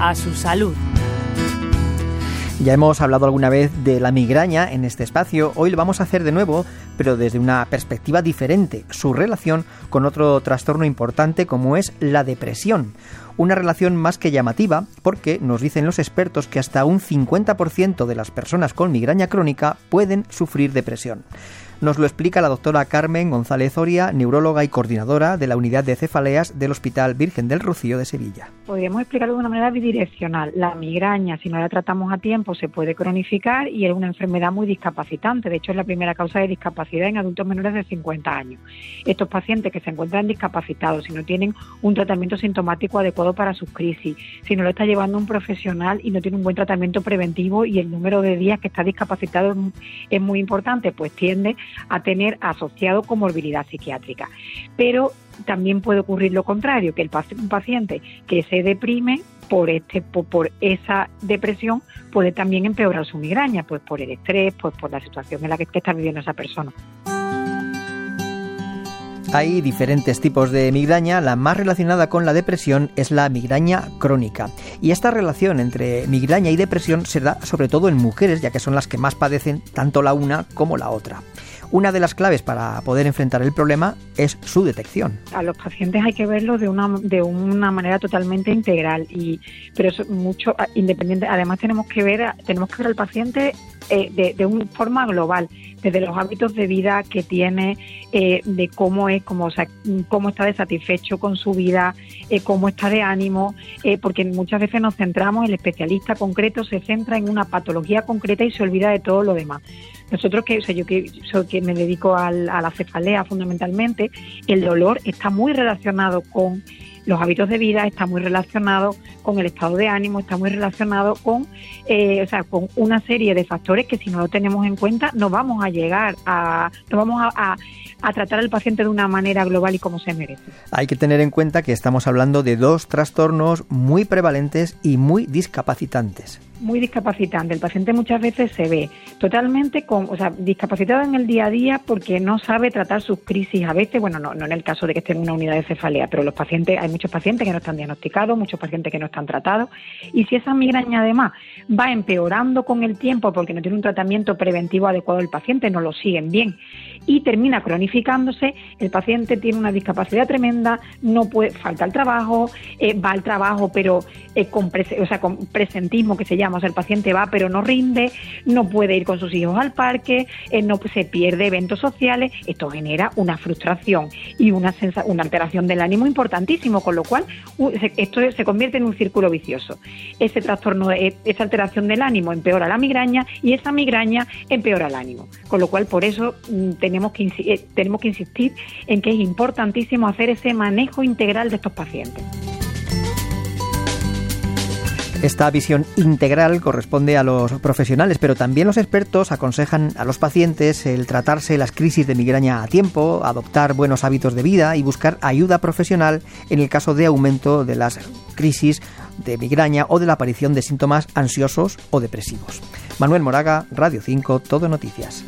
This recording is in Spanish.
a su salud. Ya hemos hablado alguna vez de la migraña en este espacio, hoy lo vamos a hacer de nuevo, pero desde una perspectiva diferente, su relación con otro trastorno importante como es la depresión. Una relación más que llamativa porque nos dicen los expertos que hasta un 50% de las personas con migraña crónica pueden sufrir depresión. Nos lo explica la doctora Carmen González Oria, neuróloga y coordinadora de la unidad de cefaleas del Hospital Virgen del Rocío de Sevilla. Podríamos explicarlo de una manera bidireccional. La migraña, si no la tratamos a tiempo, se puede cronificar y es una enfermedad muy discapacitante. De hecho, es la primera causa de discapacidad en adultos menores de 50 años. Estos pacientes que se encuentran discapacitados, si no tienen un tratamiento sintomático adecuado para sus crisis, si no lo está llevando un profesional y no tiene un buen tratamiento preventivo y el número de días que está discapacitado es muy importante, pues tiende a tener asociado comorbilidad psiquiátrica. Pero también puede ocurrir lo contrario, que el un paciente que se deprime por este por, esa depresión puede también empeorar su migraña, pues por el estrés, pues por la situación en la que está viviendo esa persona. Hay diferentes tipos de migraña, la más relacionada con la depresión es la migraña crónica. Y esta relación entre migraña y depresión se da sobre todo en mujeres, ya que son las que más padecen tanto la una como la otra. Una de las claves para poder enfrentar el problema es su detección. A los pacientes hay que verlo de una, de una manera totalmente integral, y, pero es mucho ah, independiente. Además tenemos que ver, tenemos que ver al paciente eh, de, de una forma global, desde los hábitos de vida que tiene, eh, de cómo es, cómo, o sea, cómo está de satisfecho con su vida, eh, cómo está de ánimo, porque muchas veces nos centramos, el especialista concreto se centra en una patología concreta y se olvida de todo lo demás. Nosotros, que, o sea, yo que, soy, que me dedico a la cefalea fundamentalmente, el dolor está muy relacionado con los hábitos de vida, está muy relacionado con el estado de ánimo, está muy relacionado con, eh, o sea, con una serie de factores que si no lo tenemos en cuenta no vamos a llegar a, no vamos a, a tratar al paciente de una manera global y como se merece. Hay que tener en cuenta que estamos hablando de dos trastornos muy prevalentes y muy discapacitantes muy discapacitante. El paciente muchas veces se ve totalmente con, o sea, discapacitado en el día a día porque no sabe tratar sus crisis. A veces, bueno, no, no en el caso de que esté en una unidad de cefalea, pero los pacientes, hay muchos pacientes que no están diagnosticados, muchos pacientes que no están tratados. Y si esa migraña además va empeorando con el tiempo porque no tiene un tratamiento preventivo adecuado el paciente, no lo siguen bien y termina cronificándose, el paciente tiene una discapacidad tremenda, no puede, falta el trabajo, eh, va al trabajo pero eh, con, o sea, con presentismo que se llama, o sea, el paciente va pero no rinde, no puede ir con sus hijos al parque, eh, no se pierde eventos sociales, esto genera una frustración y una, una alteración del ánimo importantísimo, con lo cual esto se convierte en un círculo vicioso. Ese trastorno, esa alteración del ánimo empeora la migraña y esa migraña empeora el ánimo, con lo cual por eso mm, tenemos que, eh, tenemos que insistir en que es importantísimo hacer ese manejo integral de estos pacientes. Esta visión integral corresponde a los profesionales, pero también los expertos aconsejan a los pacientes el tratarse las crisis de migraña a tiempo, adoptar buenos hábitos de vida y buscar ayuda profesional en el caso de aumento de las crisis de migraña o de la aparición de síntomas ansiosos o depresivos. Manuel Moraga, Radio 5, Todo Noticias.